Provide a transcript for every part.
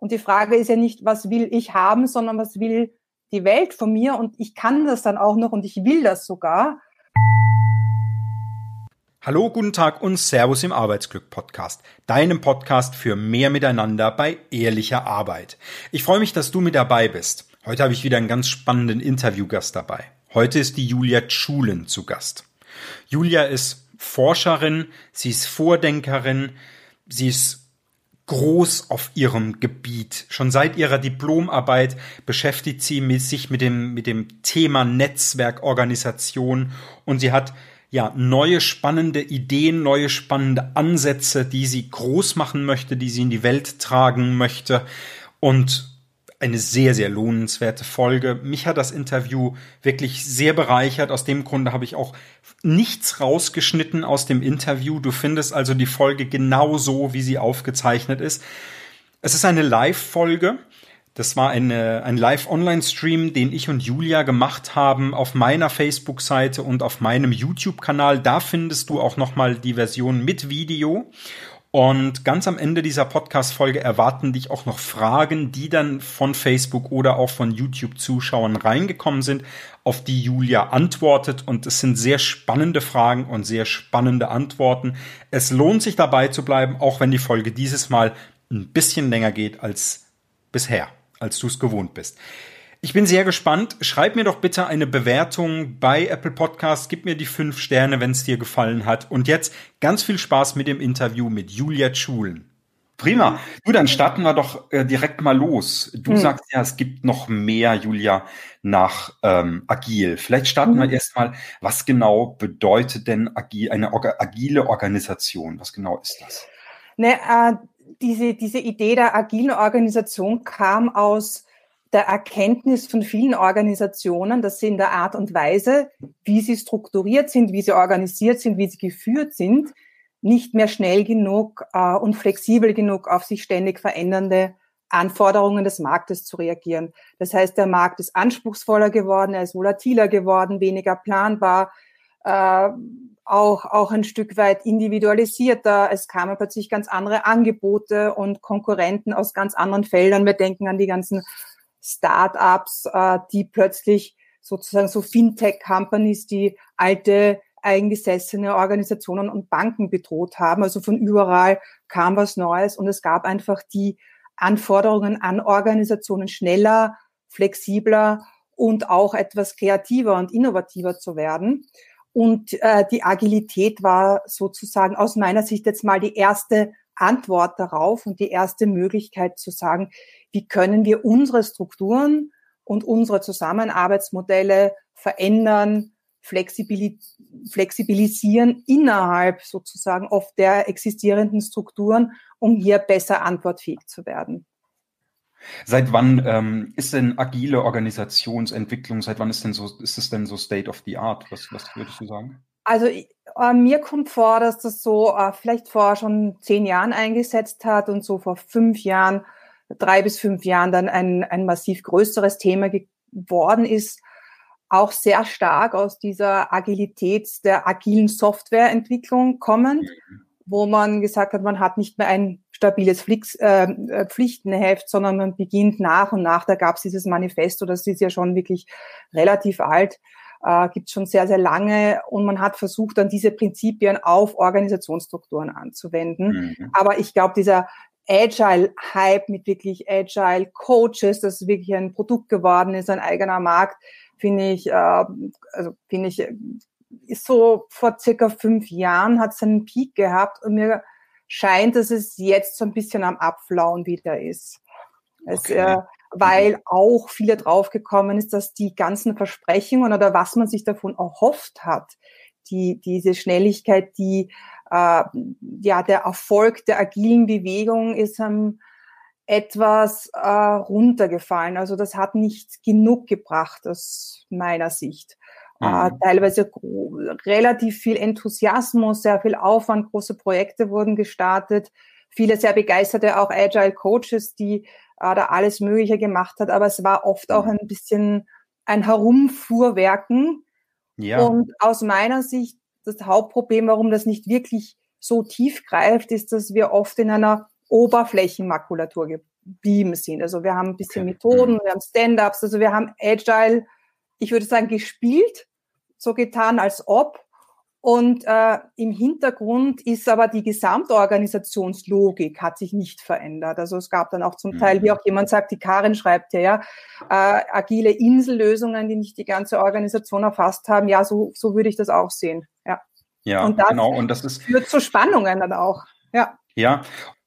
Und die Frage ist ja nicht, was will ich haben, sondern was will die Welt von mir und ich kann das dann auch noch und ich will das sogar. Hallo, guten Tag und Servus im Arbeitsglück Podcast, deinem Podcast für mehr Miteinander bei ehrlicher Arbeit. Ich freue mich, dass du mit dabei bist. Heute habe ich wieder einen ganz spannenden Interviewgast dabei. Heute ist die Julia Schulen zu Gast. Julia ist Forscherin, sie ist Vordenkerin, sie ist groß auf ihrem Gebiet. Schon seit ihrer Diplomarbeit beschäftigt sie sich mit dem, mit dem Thema Netzwerkorganisation und sie hat ja neue spannende Ideen, neue spannende Ansätze, die sie groß machen möchte, die sie in die Welt tragen möchte und eine sehr, sehr lohnenswerte Folge. Mich hat das Interview wirklich sehr bereichert. Aus dem Grunde habe ich auch nichts rausgeschnitten aus dem Interview. Du findest also die Folge genau so, wie sie aufgezeichnet ist. Es ist eine Live-Folge. Das war eine, ein Live-Online-Stream, den ich und Julia gemacht haben auf meiner Facebook-Seite und auf meinem YouTube-Kanal. Da findest du auch nochmal die Version mit Video. Und ganz am Ende dieser Podcast-Folge erwarten dich auch noch Fragen, die dann von Facebook oder auch von YouTube-Zuschauern reingekommen sind, auf die Julia antwortet. Und es sind sehr spannende Fragen und sehr spannende Antworten. Es lohnt sich dabei zu bleiben, auch wenn die Folge dieses Mal ein bisschen länger geht als bisher, als du es gewohnt bist. Ich bin sehr gespannt. Schreib mir doch bitte eine Bewertung bei Apple Podcasts. Gib mir die fünf Sterne, wenn es dir gefallen hat. Und jetzt ganz viel Spaß mit dem Interview mit Julia Schulen. Prima. Du, dann starten wir doch äh, direkt mal los. Du hm. sagst ja, es gibt noch mehr, Julia, nach ähm, Agil. Vielleicht starten hm. wir erstmal, was genau bedeutet denn agil, eine orga, agile Organisation? Was genau ist das? Ne, äh, diese, diese Idee der agilen Organisation kam aus der Erkenntnis von vielen Organisationen, dass sie in der Art und Weise, wie sie strukturiert sind, wie sie organisiert sind, wie sie geführt sind, nicht mehr schnell genug äh, und flexibel genug auf sich ständig verändernde Anforderungen des Marktes zu reagieren. Das heißt, der Markt ist anspruchsvoller geworden, er ist volatiler geworden, weniger planbar, äh, auch, auch ein Stück weit individualisierter. Es kamen plötzlich ganz andere Angebote und Konkurrenten aus ganz anderen Feldern. Wir denken an die ganzen Startups, äh, die plötzlich sozusagen so Fintech-Companies, die alte eingesessene Organisationen und Banken bedroht haben. Also von überall kam was Neues und es gab einfach die Anforderungen an Organisationen schneller, flexibler und auch etwas kreativer und innovativer zu werden. Und äh, die Agilität war sozusagen aus meiner Sicht jetzt mal die erste Antwort darauf und die erste Möglichkeit zu sagen, wie können wir unsere Strukturen und unsere Zusammenarbeitsmodelle verändern, flexibilisieren innerhalb sozusagen oft der existierenden Strukturen, um hier besser antwortfähig zu werden. Seit wann ähm, ist denn agile Organisationsentwicklung, seit wann ist denn so, ist es denn so State of the Art? Was, was würdest du sagen? Also äh, mir kommt vor, dass das so äh, vielleicht vor schon zehn Jahren eingesetzt hat und so vor fünf Jahren drei bis fünf Jahren dann ein, ein massiv größeres Thema geworden ist, auch sehr stark aus dieser Agilität der agilen Softwareentwicklung kommen, mhm. wo man gesagt hat, man hat nicht mehr ein stabiles Flix, äh, äh Pflichtenheft, sondern man beginnt nach und nach. Da gab es dieses Manifesto, das ist ja schon wirklich relativ alt, äh, gibt schon sehr, sehr lange und man hat versucht, dann diese Prinzipien auf Organisationsstrukturen anzuwenden. Mhm. Aber ich glaube, dieser Agile-Hype mit wirklich Agile-Coaches, das wirklich ein Produkt geworden ist, ein eigener Markt, finde ich, äh, also finde ich, ist so vor circa fünf Jahren hat es einen Peak gehabt und mir scheint, dass es jetzt so ein bisschen am Abflauen wieder ist. Es, okay. äh, weil auch viele draufgekommen ist, dass die ganzen Versprechungen oder was man sich davon erhofft hat, die, diese Schnelligkeit, die äh, ja, der Erfolg der agilen Bewegung ist ähm, etwas äh, runtergefallen. Also das hat nicht genug gebracht aus meiner Sicht. Äh, mhm. Teilweise relativ viel Enthusiasmus, sehr viel Aufwand, große Projekte wurden gestartet, viele sehr begeisterte auch Agile Coaches, die äh, da alles Mögliche gemacht hat, aber es war oft auch mhm. ein bisschen ein Herumfuhrwerken. Ja. Und aus meiner Sicht das Hauptproblem, warum das nicht wirklich so tief greift, ist, dass wir oft in einer Oberflächenmakulatur geblieben sind. Also wir haben ein bisschen Methoden, wir haben Stand-ups, also wir haben Agile, ich würde sagen, gespielt, so getan, als ob. Und äh, im Hintergrund ist aber die Gesamtorganisationslogik hat sich nicht verändert. Also es gab dann auch zum Teil, wie mhm. auch jemand sagt, die Karin schreibt ja, ja äh, agile Insellösungen, die nicht die ganze Organisation erfasst haben. Ja, so, so würde ich das auch sehen. Ja, und das genau. Und das ist, führt zu Spannungen dann auch. Ja. Ja,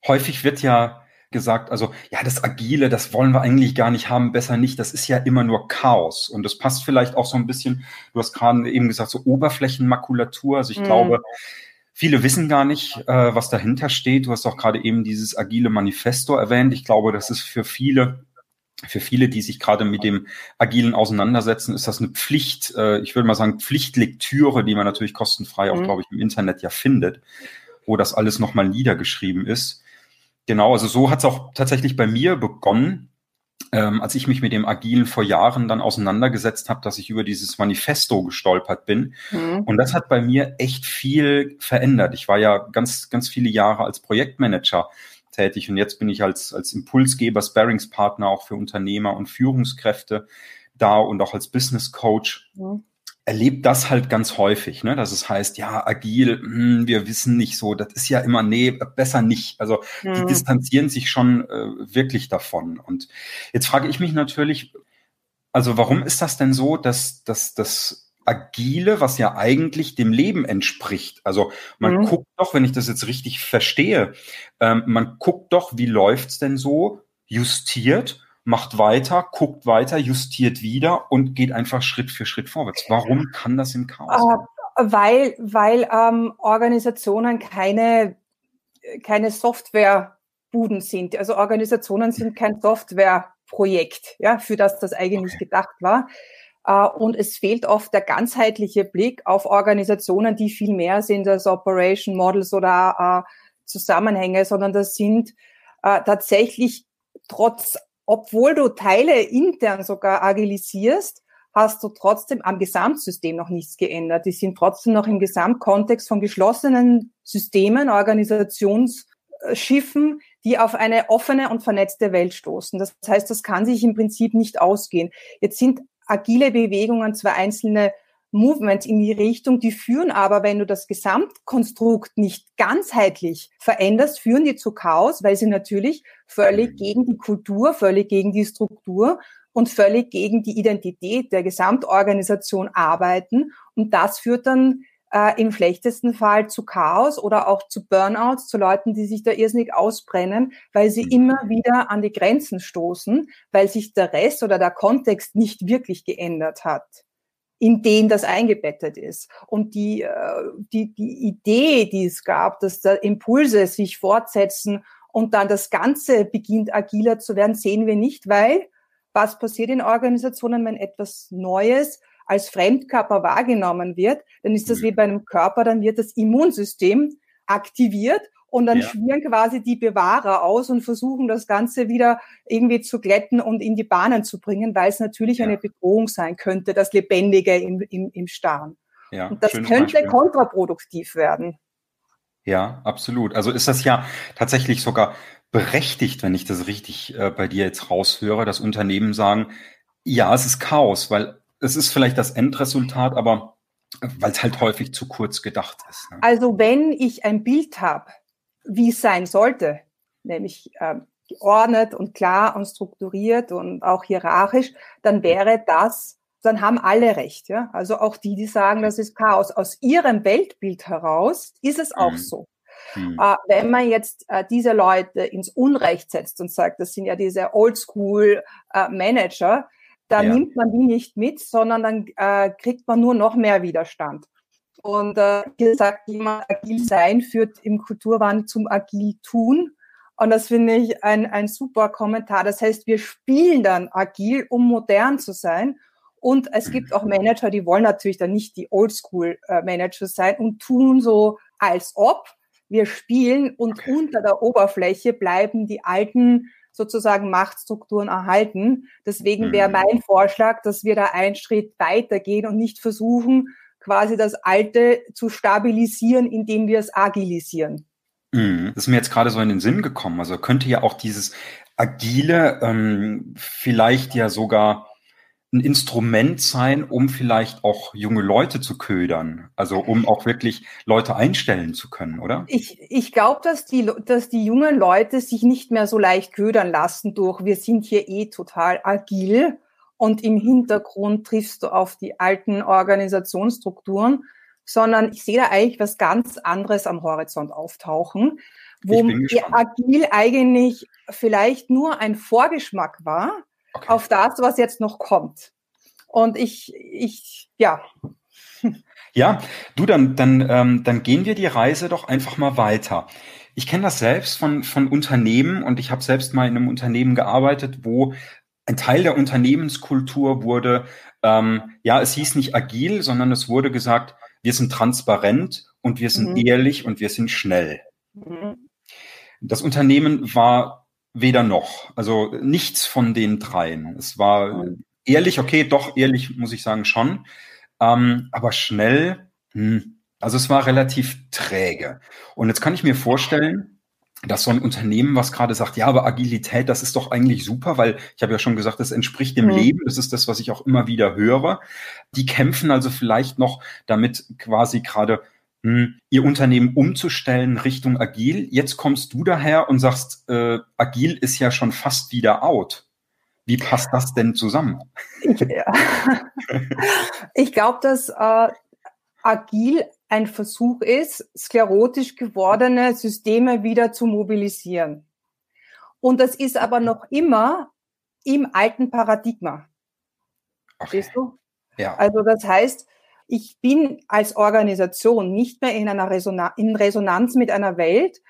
häufig wird ja gesagt, also ja, das Agile, das wollen wir eigentlich gar nicht haben, besser nicht, das ist ja immer nur Chaos. Und das passt vielleicht auch so ein bisschen, du hast gerade eben gesagt, so Oberflächenmakulatur. Also ich mhm. glaube, viele wissen gar nicht, äh, was dahinter steht. Du hast auch gerade eben dieses agile Manifesto erwähnt. Ich glaube, das ist für viele für viele, die sich gerade mit dem Agilen auseinandersetzen, ist das eine Pflicht, äh, ich würde mal sagen, Pflichtlektüre, die man natürlich kostenfrei auch, mhm. glaube ich, im Internet ja findet, wo das alles nochmal niedergeschrieben ist. Genau, also so hat es auch tatsächlich bei mir begonnen, ähm, als ich mich mit dem Agilen vor Jahren dann auseinandergesetzt habe, dass ich über dieses Manifesto gestolpert bin. Mhm. Und das hat bei mir echt viel verändert. Ich war ja ganz, ganz viele Jahre als Projektmanager tätig und jetzt bin ich als, als Impulsgeber, Sparringspartner auch für Unternehmer und Führungskräfte da und auch als Business Coach. Mhm erlebt das halt ganz häufig, ne? dass es heißt, ja, agil, mh, hm, wir wissen nicht so, das ist ja immer, nee, besser nicht. Also mhm. die distanzieren sich schon äh, wirklich davon. Und jetzt frage ich mich natürlich, also warum ist das denn so, dass, dass das Agile, was ja eigentlich dem Leben entspricht. Also man mhm. guckt doch, wenn ich das jetzt richtig verstehe, ähm, man guckt doch, wie läuft's denn so, justiert macht weiter, guckt weiter, justiert wieder und geht einfach Schritt für Schritt vorwärts. Warum kann das im Chaos? Äh, weil weil ähm, Organisationen keine, keine Softwarebuden sind. Also Organisationen sind kein Softwareprojekt, ja, für das das eigentlich okay. gedacht war. Uh, und es fehlt oft der ganzheitliche Blick auf Organisationen, die viel mehr sind als Operation Models oder uh, Zusammenhänge, sondern das sind uh, tatsächlich trotz obwohl du Teile intern sogar agilisierst, hast du trotzdem am Gesamtsystem noch nichts geändert. Die sind trotzdem noch im Gesamtkontext von geschlossenen Systemen, Organisationsschiffen, die auf eine offene und vernetzte Welt stoßen. Das heißt, das kann sich im Prinzip nicht ausgehen. Jetzt sind agile Bewegungen zwar einzelne Movements in die Richtung, die führen aber, wenn du das Gesamtkonstrukt nicht ganzheitlich veränderst, führen die zu Chaos, weil sie natürlich völlig mhm. gegen die Kultur, völlig gegen die Struktur und völlig gegen die Identität der Gesamtorganisation arbeiten. Und das führt dann äh, im schlechtesten Fall zu Chaos oder auch zu Burnouts, zu Leuten, die sich da irrsinnig ausbrennen, weil sie mhm. immer wieder an die Grenzen stoßen, weil sich der Rest oder der Kontext nicht wirklich geändert hat in den das eingebettet ist. Und die, äh, die, die Idee, die es gab, dass da Impulse sich fortsetzen und dann das Ganze beginnt agiler zu werden, sehen wir nicht, weil was passiert in Organisationen, wenn etwas Neues als Fremdkörper wahrgenommen wird, dann ist das mhm. wie bei einem Körper, dann wird das Immunsystem aktiviert und dann ja. schwirren quasi die Bewahrer aus und versuchen das Ganze wieder irgendwie zu glätten und in die Bahnen zu bringen, weil es natürlich ja. eine Bedrohung sein könnte, das Lebendige im, im, im Starren. Ja, und das könnte Beispiel. kontraproduktiv werden. Ja, absolut. Also ist das ja tatsächlich sogar berechtigt, wenn ich das richtig äh, bei dir jetzt raushöre, dass Unternehmen sagen, ja, es ist Chaos, weil es ist vielleicht das Endresultat, aber weil es halt häufig zu kurz gedacht ist. Ne? Also wenn ich ein Bild habe, wie es sein sollte, nämlich äh, geordnet und klar und strukturiert und auch hierarchisch, dann wäre das, dann haben alle recht. Ja? Also auch die, die sagen, das ist Chaos. Aus ihrem Weltbild heraus ist es auch mhm. so. Mhm. Äh, wenn man jetzt äh, diese Leute ins Unrecht setzt und sagt, das sind ja diese Oldschool-Manager, äh, dann ja. nimmt man die nicht mit, sondern dann äh, kriegt man nur noch mehr Widerstand. Und äh, hier sagt jemand, agil sein führt im Kulturwandel zum agil tun. Und das finde ich ein, ein super Kommentar. Das heißt, wir spielen dann agil, um modern zu sein. Und es gibt auch Manager, die wollen natürlich dann nicht die Oldschool-Manager sein und tun so, als ob wir spielen und okay. unter der Oberfläche bleiben die alten sozusagen Machtstrukturen erhalten. Deswegen wäre mhm. mein Vorschlag, dass wir da einen Schritt weitergehen und nicht versuchen, quasi das Alte zu stabilisieren, indem wir es agilisieren. Mhm. Das ist mir jetzt gerade so in den Sinn gekommen. Also könnte ja auch dieses Agile ähm, vielleicht ja sogar ein Instrument sein, um vielleicht auch junge Leute zu ködern, also um auch wirklich Leute einstellen zu können, oder? Ich, ich glaube, dass die, dass die jungen Leute sich nicht mehr so leicht ködern lassen durch, wir sind hier eh total agil und im Hintergrund triffst du auf die alten Organisationsstrukturen, sondern ich sehe da eigentlich was ganz anderes am Horizont auftauchen, wo agil eigentlich vielleicht nur ein Vorgeschmack war, okay. auf das, was jetzt noch kommt. Und ich, ich, ja. Ja, du, dann, dann, ähm, dann gehen wir die Reise doch einfach mal weiter. Ich kenne das selbst von, von Unternehmen und ich habe selbst mal in einem Unternehmen gearbeitet, wo ein Teil der Unternehmenskultur wurde, ähm, ja, es hieß nicht agil, sondern es wurde gesagt, wir sind transparent und wir sind mhm. ehrlich und wir sind schnell. Mhm. Das Unternehmen war weder noch. Also nichts von den dreien. Es war ehrlich, okay, doch, ehrlich muss ich sagen schon. Ähm, aber schnell, hm, also es war relativ träge. Und jetzt kann ich mir vorstellen, dass so ein Unternehmen, was gerade sagt, ja, aber Agilität, das ist doch eigentlich super, weil ich habe ja schon gesagt, das entspricht dem mhm. Leben, das ist das, was ich auch immer wieder höre. Die kämpfen also vielleicht noch damit quasi gerade ihr Unternehmen umzustellen Richtung agil. Jetzt kommst du daher und sagst, äh, agil ist ja schon fast wieder out. Wie passt das denn zusammen? Ich, ja. ich glaube, dass äh, agil ein Versuch ist, sklerotisch gewordene Systeme wieder zu mobilisieren. Und das ist aber noch immer im alten Paradigma. Okay. Verstehst du? Ja. Also das heißt, ich bin als Organisation nicht mehr in einer Resonanz, in Resonanz mit einer Welt,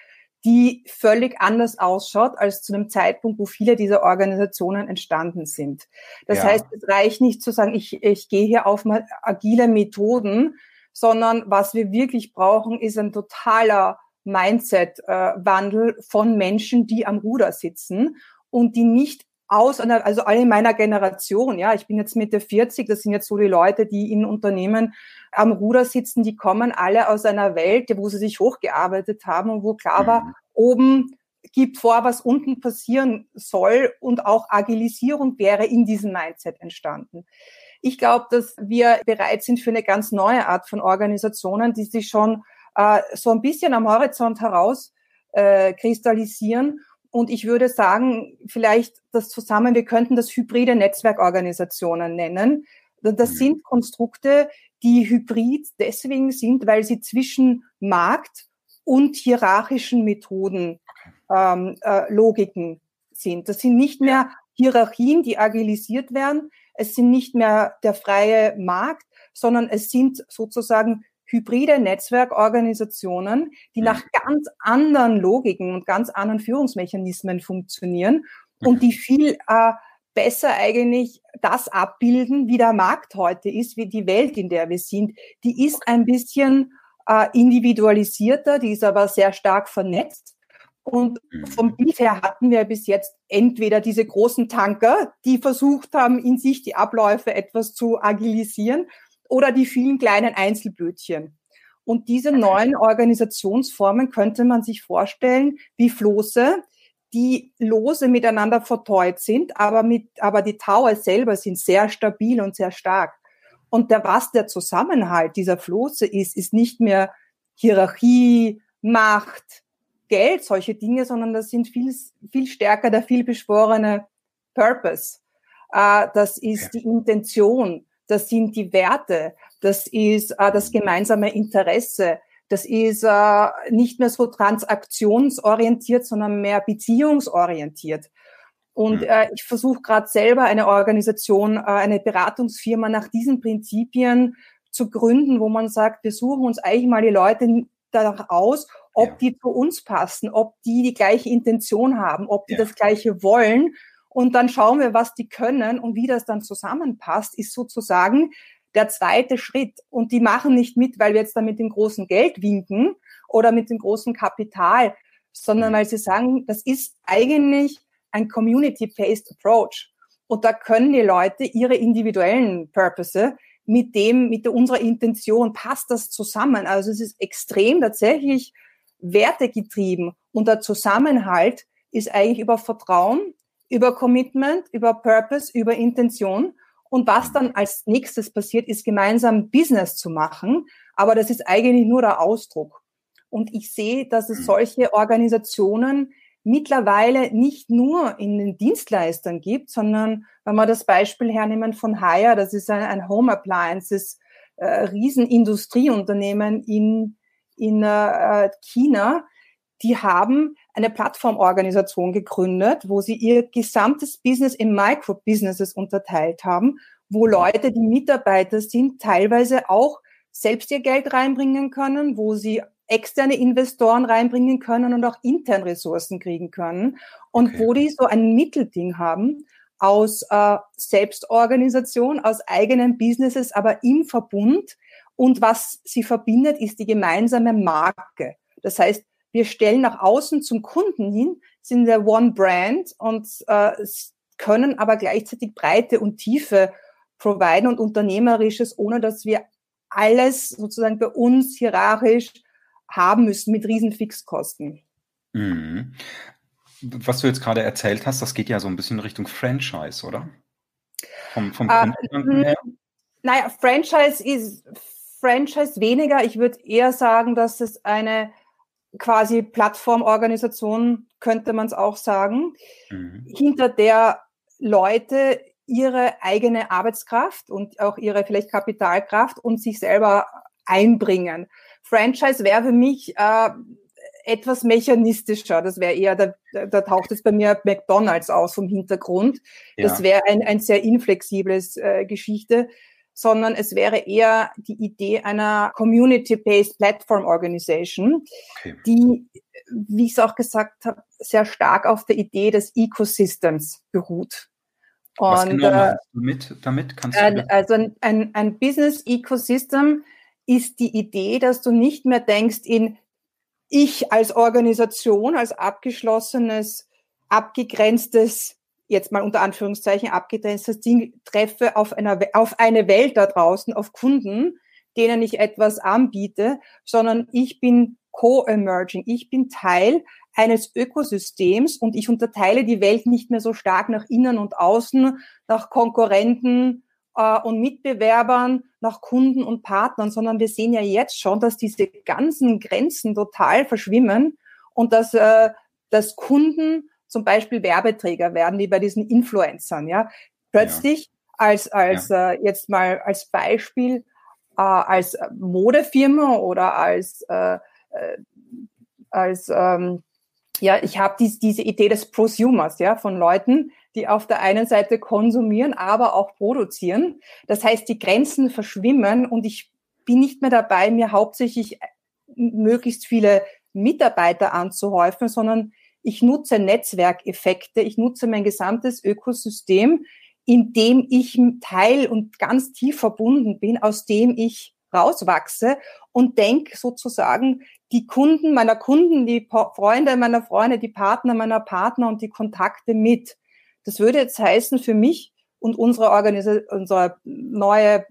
die völlig anders ausschaut als zu einem Zeitpunkt, wo viele dieser Organisationen entstanden sind. Das ja. heißt, es reicht nicht zu sagen, ich, ich gehe hier auf agile Methoden, sondern was wir wirklich brauchen, ist ein totaler Mindset-Wandel äh, von Menschen, die am Ruder sitzen und die nicht aus also alle in meiner Generation, ja, ich bin jetzt Mitte 40, das sind jetzt so die Leute, die in Unternehmen am Ruder sitzen, die kommen alle aus einer Welt, wo sie sich hochgearbeitet haben und wo klar war, mhm. oben gibt vor, was unten passieren soll und auch Agilisierung wäre in diesem Mindset entstanden. Ich glaube, dass wir bereit sind für eine ganz neue Art von Organisationen, die sich schon äh, so ein bisschen am Horizont heraus äh, kristallisieren und ich würde sagen, vielleicht das zusammen, wir könnten das hybride Netzwerkorganisationen nennen. Das mhm. sind Konstrukte, die hybrid deswegen sind, weil sie zwischen Markt und hierarchischen Methoden, ähm, äh, Logiken sind. Das sind nicht mehr Hierarchien, die agilisiert werden. Es sind nicht mehr der freie Markt, sondern es sind sozusagen hybride Netzwerkorganisationen, die mhm. nach ganz anderen Logiken und ganz anderen Führungsmechanismen funktionieren und die viel äh, besser eigentlich das abbilden, wie der Markt heute ist, wie die Welt, in der wir sind. Die ist ein bisschen äh, individualisierter, die ist aber sehr stark vernetzt. Und mhm. vom Bild her hatten wir bis jetzt entweder diese großen Tanker, die versucht haben, in sich die Abläufe etwas zu agilisieren, oder die vielen kleinen Einzelbötchen. Und diese neuen Organisationsformen könnte man sich vorstellen wie Floße, die lose miteinander verteut sind, aber mit, aber die Tower selber sind sehr stabil und sehr stark. Und der, was der Zusammenhalt dieser Floße ist, ist nicht mehr Hierarchie, Macht, Geld, solche Dinge, sondern das sind viel, viel stärker der vielbeschworene Purpose. Äh, das ist die Intention das sind die Werte, das ist äh, das gemeinsame Interesse, das ist äh, nicht mehr so transaktionsorientiert, sondern mehr beziehungsorientiert. Und hm. äh, ich versuche gerade selber eine Organisation, äh, eine Beratungsfirma nach diesen Prinzipien zu gründen, wo man sagt, wir suchen uns eigentlich mal die Leute danach aus, ob ja. die zu uns passen, ob die die gleiche Intention haben, ob die ja. das gleiche wollen und dann schauen wir, was die können und wie das dann zusammenpasst, ist sozusagen der zweite Schritt. Und die machen nicht mit, weil wir jetzt da mit dem großen Geld winken oder mit dem großen Kapital, sondern mhm. weil sie sagen, das ist eigentlich ein community-based approach. Und da können die Leute ihre individuellen Purpose mit dem, mit unserer Intention, passt das zusammen. Also es ist extrem tatsächlich wertegetrieben und der Zusammenhalt ist eigentlich über Vertrauen, über Commitment, über Purpose, über Intention. Und was dann als nächstes passiert, ist gemeinsam Business zu machen. Aber das ist eigentlich nur der Ausdruck. Und ich sehe, dass es solche Organisationen mittlerweile nicht nur in den Dienstleistern gibt, sondern wenn wir das Beispiel hernehmen von Haya, das ist ein, ein Home Appliances äh, Riesenindustrieunternehmen in, in äh, China, die haben eine Plattformorganisation gegründet, wo sie ihr gesamtes Business in Micro-Businesses unterteilt haben, wo Leute, die Mitarbeiter sind, teilweise auch selbst ihr Geld reinbringen können, wo sie externe Investoren reinbringen können und auch intern Ressourcen kriegen können und okay. wo die so ein Mittelding haben aus äh, Selbstorganisation, aus eigenen Businesses, aber im Verbund. Und was sie verbindet, ist die gemeinsame Marke. Das heißt, wir stellen nach außen zum Kunden hin, sind der One Brand und äh, können aber gleichzeitig Breite und Tiefe providen und Unternehmerisches, ohne dass wir alles sozusagen bei uns hierarchisch haben müssen mit riesen Fixkosten. Mhm. Was du jetzt gerade erzählt hast, das geht ja so ein bisschen Richtung Franchise, oder? Vom, vom äh, her? Naja, Franchise ist Franchise weniger. Ich würde eher sagen, dass es eine quasi Plattformorganisation, könnte man es auch sagen, mhm. hinter der Leute ihre eigene Arbeitskraft und auch ihre vielleicht Kapitalkraft und sich selber einbringen. Franchise wäre für mich äh, etwas mechanistischer. Das wäre eher, da, da taucht es bei mir McDonalds aus vom Hintergrund. Ja. Das wäre ein, ein sehr inflexibles äh, Geschichte, sondern es wäre eher die Idee einer Community-Based Platform Organization, okay. die, wie ich es auch gesagt habe, sehr stark auf der Idee des Ecosystems beruht. Und, Was genau du mit, damit? Kannst du also ein, ein, ein Business Ecosystem ist die Idee, dass du nicht mehr denkst in ich als Organisation, als abgeschlossenes, abgegrenztes, jetzt mal unter Anführungszeichen abgegrenztes Ding, treffe auf, einer, auf eine Welt da draußen, auf Kunden, denen ich etwas anbiete, sondern ich bin co-emerging. Ich bin Teil eines Ökosystems und ich unterteile die Welt nicht mehr so stark nach innen und außen, nach Konkurrenten, äh, und Mitbewerbern, nach Kunden und Partnern, sondern wir sehen ja jetzt schon, dass diese ganzen Grenzen total verschwimmen und dass, äh, dass Kunden zum Beispiel Werbeträger werden, wie bei diesen Influencern, ja. Plötzlich ja. als, als ja. äh, jetzt mal als Beispiel, äh, als Modefirma oder als, äh, äh als ähm, ja, ich habe dies, diese Idee des Prosumers, ja, von Leuten, die auf der einen Seite konsumieren, aber auch produzieren. Das heißt, die Grenzen verschwimmen und ich bin nicht mehr dabei, mir hauptsächlich möglichst viele Mitarbeiter anzuhäufen, sondern ich nutze Netzwerkeffekte, ich nutze mein gesamtes Ökosystem, in dem ich Teil und ganz tief verbunden bin, aus dem ich rauswachse und denke sozusagen, die Kunden meiner Kunden, die Freunde meiner Freunde, die Partner meiner Partner und die Kontakte mit. Das würde jetzt heißen für mich und unsere Organisation, unsere neue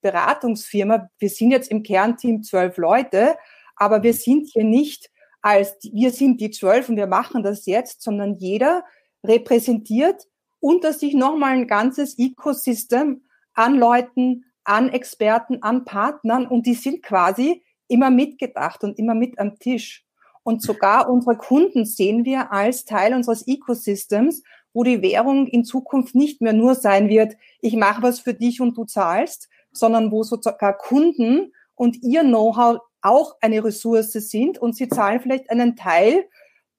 Beratungsfirma, wir sind jetzt im Kernteam zwölf Leute, aber wir sind hier nicht als, wir sind die zwölf und wir machen das jetzt, sondern jeder repräsentiert unter sich nochmal ein ganzes Ecosystem an Leuten, an Experten, an Partnern und die sind quasi immer mitgedacht und immer mit am Tisch. Und sogar unsere Kunden sehen wir als Teil unseres Ecosystems wo die Währung in Zukunft nicht mehr nur sein wird, ich mache was für dich und du zahlst, sondern wo sogar Kunden und ihr Know-how auch eine Ressource sind und sie zahlen vielleicht einen Teil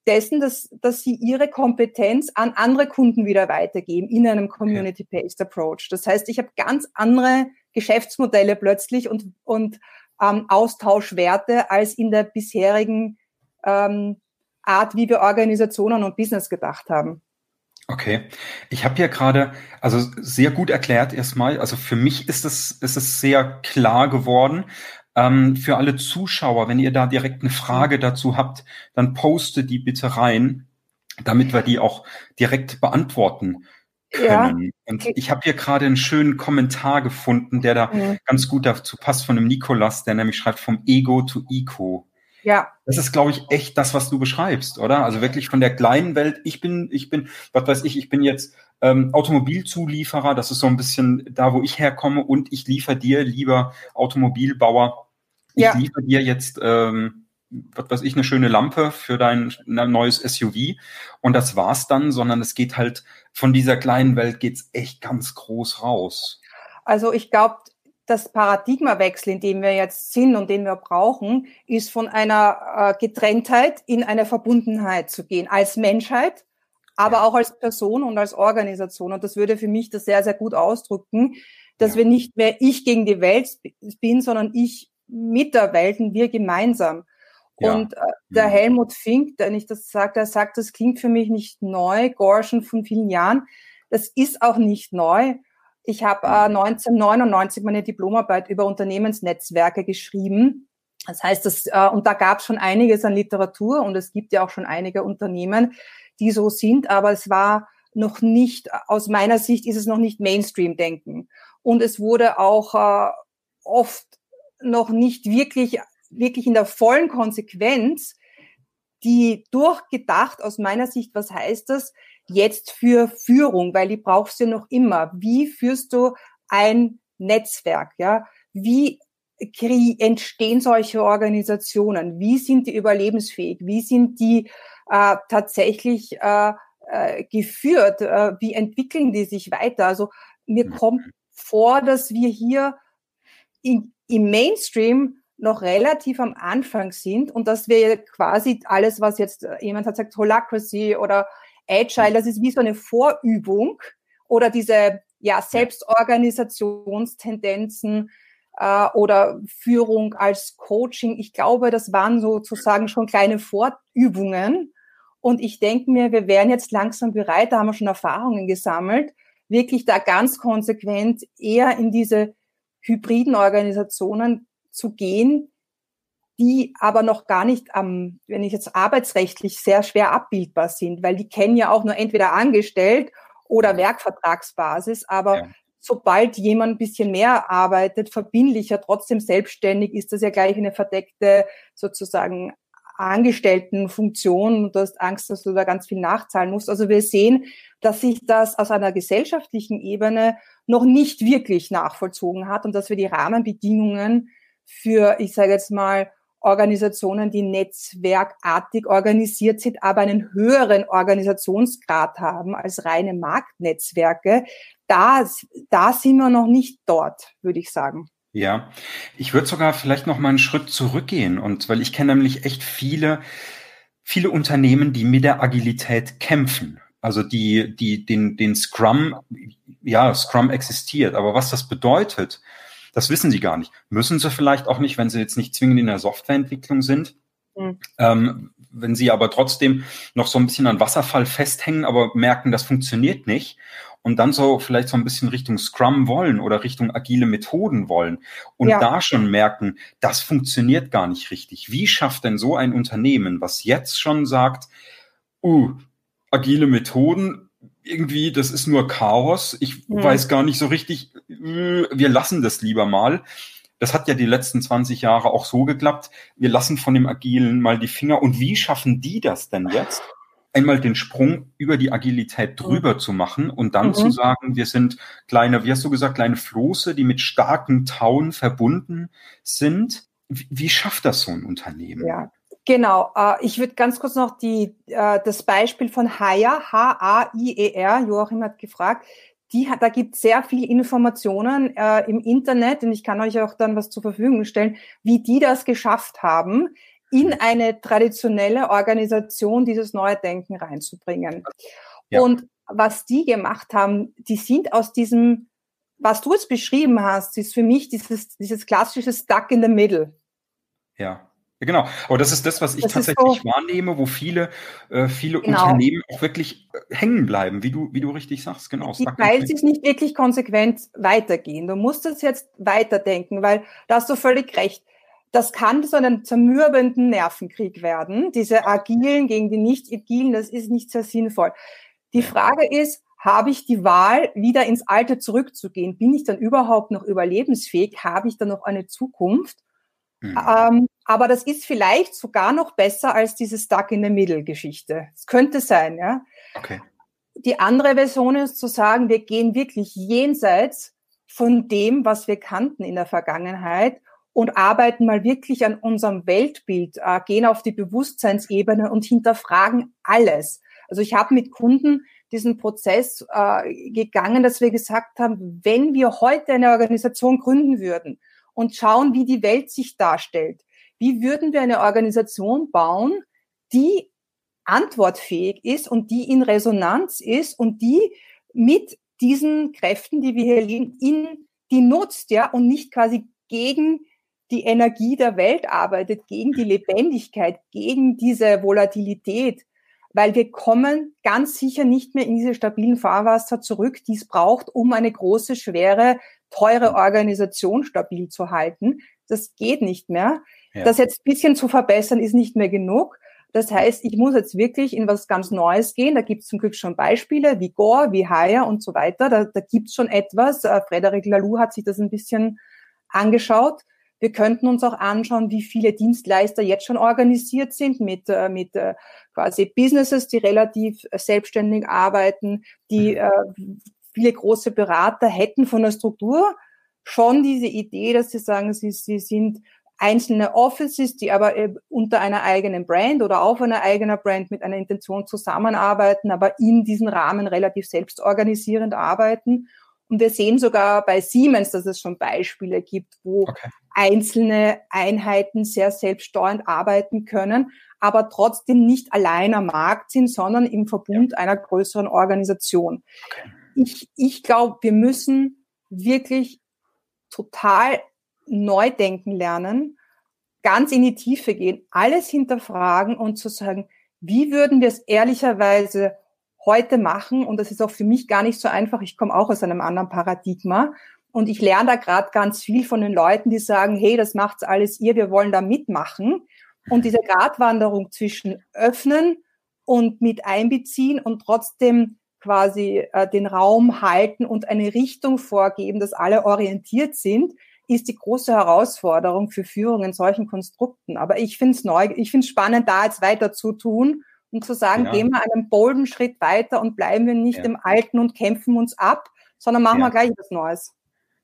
dessen, dass, dass sie ihre Kompetenz an andere Kunden wieder weitergeben in einem Community-Based Approach. Das heißt, ich habe ganz andere Geschäftsmodelle plötzlich und, und ähm, Austauschwerte als in der bisherigen ähm, Art, wie wir Organisationen und Business gedacht haben. Okay. Ich habe hier gerade, also sehr gut erklärt erstmal. Also für mich ist es, ist es sehr klar geworden. Ähm, für alle Zuschauer, wenn ihr da direkt eine Frage dazu habt, dann poste die bitte rein, damit wir die auch direkt beantworten können. Ja. Und ich habe hier gerade einen schönen Kommentar gefunden, der da ja. ganz gut dazu passt von dem Nikolas, der nämlich schreibt vom Ego to Eco. Ja. Das ist, glaube ich, echt das, was du beschreibst, oder? Also wirklich von der kleinen Welt. Ich bin, ich bin, was weiß ich, ich bin jetzt ähm, Automobilzulieferer. Das ist so ein bisschen da, wo ich herkomme. Und ich liefere dir, lieber Automobilbauer, ich ja. liefere dir jetzt, ähm, was weiß ich, eine schöne Lampe für dein neues SUV. Und das war's dann, sondern es geht halt von dieser kleinen Welt geht's echt ganz groß raus. Also ich glaube, das Paradigmawechsel, in dem wir jetzt sind und den wir brauchen, ist von einer äh, Getrenntheit in eine Verbundenheit zu gehen, als Menschheit, aber auch als Person und als Organisation. Und das würde für mich das sehr, sehr gut ausdrücken, dass ja. wir nicht mehr ich gegen die Welt bin, sondern ich mit der Welt und wir gemeinsam. Ja. Und äh, der mhm. Helmut Fink, der nicht das sagt, er sagt, das klingt für mich nicht neu, Gorschen von vielen Jahren. Das ist auch nicht neu. Ich habe äh, 1999 meine Diplomarbeit über Unternehmensnetzwerke geschrieben. Das heißt, das, äh, und da gab es schon einiges an Literatur und es gibt ja auch schon einige Unternehmen, die so sind, aber es war noch nicht, aus meiner Sicht ist es noch nicht Mainstream-Denken. Und es wurde auch äh, oft noch nicht wirklich, wirklich in der vollen Konsequenz die durchgedacht aus meiner Sicht, was heißt das, jetzt für Führung, weil die brauchst du noch immer. Wie führst du ein Netzwerk? Ja, wie entstehen solche Organisationen? Wie sind die überlebensfähig? Wie sind die äh, tatsächlich äh, äh, geführt? Äh, wie entwickeln die sich weiter? Also mir mhm. kommt vor, dass wir hier in, im Mainstream noch relativ am Anfang sind und dass wir quasi alles, was jetzt äh, jemand hat gesagt, Holacracy oder Agile, das ist wie so eine Vorübung oder diese ja, Selbstorganisationstendenzen äh, oder Führung als Coaching. Ich glaube, das waren sozusagen schon kleine Vorübungen. Und ich denke mir, wir wären jetzt langsam bereit, da haben wir schon Erfahrungen gesammelt, wirklich da ganz konsequent eher in diese hybriden Organisationen zu gehen, die aber noch gar nicht am, wenn ich jetzt arbeitsrechtlich sehr schwer abbildbar sind, weil die kennen ja auch nur entweder angestellt oder Werkvertragsbasis, aber ja. sobald jemand ein bisschen mehr arbeitet, verbindlicher, trotzdem selbstständig, ist das ja gleich eine verdeckte sozusagen Angestelltenfunktion. Du hast Angst, dass du da ganz viel nachzahlen musst. Also wir sehen, dass sich das aus einer gesellschaftlichen Ebene noch nicht wirklich nachvollzogen hat und dass wir die Rahmenbedingungen für, ich sage jetzt mal, Organisationen, die netzwerkartig organisiert sind, aber einen höheren Organisationsgrad haben als reine Marktnetzwerke. Da, da sind wir noch nicht dort, würde ich sagen. Ja, ich würde sogar vielleicht noch mal einen Schritt zurückgehen und weil ich kenne nämlich echt viele, viele Unternehmen, die mit der Agilität kämpfen. Also die, die, den, den Scrum, ja, Scrum existiert. Aber was das bedeutet, das wissen sie gar nicht. Müssen sie vielleicht auch nicht, wenn sie jetzt nicht zwingend in der Softwareentwicklung sind. Mhm. Ähm, wenn sie aber trotzdem noch so ein bisschen an Wasserfall festhängen, aber merken, das funktioniert nicht und dann so vielleicht so ein bisschen Richtung Scrum wollen oder Richtung agile Methoden wollen und ja. da schon merken, das funktioniert gar nicht richtig. Wie schafft denn so ein Unternehmen, was jetzt schon sagt, uh, agile Methoden, irgendwie, das ist nur Chaos. Ich mhm. weiß gar nicht so richtig, äh, wir lassen das lieber mal. Das hat ja die letzten 20 Jahre auch so geklappt. Wir lassen von dem Agilen mal die Finger. Und wie schaffen die das denn jetzt? Einmal den Sprung über die Agilität drüber mhm. zu machen und dann mhm. zu sagen, wir sind kleine, wie hast du gesagt, kleine Floße, die mit starken Tauen verbunden sind. Wie, wie schafft das so ein Unternehmen? Ja, Genau, äh, ich würde ganz kurz noch die, äh, das Beispiel von Haier, H-A-I-E-R, Joachim hat gefragt, die hat, da gibt sehr viel Informationen äh, im Internet und ich kann euch auch dann was zur Verfügung stellen, wie die das geschafft haben, in eine traditionelle Organisation dieses neue Denken reinzubringen. Ja. Und was die gemacht haben, die sind aus diesem, was du jetzt beschrieben hast, ist für mich dieses, dieses klassische Stuck in the Middle. Ja. Ja, genau. Aber das ist das, was ich das tatsächlich so, wahrnehme, wo viele, äh, viele genau. Unternehmen auch wirklich äh, hängen bleiben, wie du, wie du richtig sagst. Genau. Die, weil sie es nicht wirklich konsequent weitergehen. Du musst es jetzt weiterdenken, weil da hast du völlig recht. Das kann so einen zermürbenden Nervenkrieg werden. Diese agilen gegen die nicht agilen, das ist nicht sehr sinnvoll. Die Frage ist, habe ich die Wahl, wieder ins Alte zurückzugehen? Bin ich dann überhaupt noch überlebensfähig? Habe ich dann noch eine Zukunft? Mhm. Ähm, Aber das ist vielleicht sogar noch besser als diese Stuck in the Middle Geschichte. Es könnte sein, ja. Okay. Die andere Version ist zu sagen, wir gehen wirklich jenseits von dem, was wir kannten in der Vergangenheit und arbeiten mal wirklich an unserem Weltbild, äh, gehen auf die Bewusstseinsebene und hinterfragen alles. Also ich habe mit Kunden diesen Prozess äh, gegangen, dass wir gesagt haben, wenn wir heute eine Organisation gründen würden und schauen, wie die Welt sich darstellt, wie würden wir eine Organisation bauen, die antwortfähig ist und die in Resonanz ist und die mit diesen Kräften, die wir hier leben, in die nutzt, ja, und nicht quasi gegen die Energie der Welt arbeitet, gegen die Lebendigkeit, gegen diese Volatilität, weil wir kommen ganz sicher nicht mehr in diese stabilen Fahrwasser zurück, die es braucht, um eine große, schwere, teure Organisation stabil zu halten. Das geht nicht mehr. Ja. Das jetzt ein bisschen zu verbessern, ist nicht mehr genug. Das heißt, ich muss jetzt wirklich in was ganz Neues gehen. Da gibt es zum Glück schon Beispiele wie Gore, wie Hire und so weiter. Da, da gibt es schon etwas. Äh, Frederic Laloux hat sich das ein bisschen angeschaut. Wir könnten uns auch anschauen, wie viele Dienstleister jetzt schon organisiert sind mit, äh, mit äh, quasi Businesses, die relativ selbstständig arbeiten, die mhm. äh, viele große Berater hätten von der Struktur schon diese Idee, dass sie sagen, sie, sie sind einzelne Offices, die aber unter einer eigenen Brand oder auf einer eigenen Brand mit einer Intention zusammenarbeiten, aber in diesen Rahmen relativ selbstorganisierend arbeiten. Und wir sehen sogar bei Siemens, dass es schon Beispiele gibt, wo okay. einzelne Einheiten sehr selbststeuernd arbeiten können, aber trotzdem nicht allein am Markt sind, sondern im Verbund ja. einer größeren Organisation. Okay. Ich, ich glaube, wir müssen wirklich total neu denken lernen, ganz in die Tiefe gehen, alles hinterfragen und zu sagen, wie würden wir es ehrlicherweise heute machen? Und das ist auch für mich gar nicht so einfach. Ich komme auch aus einem anderen Paradigma. Und ich lerne da gerade ganz viel von den Leuten, die sagen, hey, das macht's alles ihr, wir wollen da mitmachen. Und diese Gratwanderung zwischen öffnen und mit einbeziehen und trotzdem quasi äh, den Raum halten und eine Richtung vorgeben, dass alle orientiert sind, ist die große Herausforderung für Führung in solchen Konstrukten. Aber ich finde es neu, ich finde es spannend, da jetzt weiter zu tun und zu sagen, ja. gehen wir einen bolden Schritt weiter und bleiben wir nicht ja. im Alten und kämpfen uns ab, sondern machen ja. wir gleich was Neues.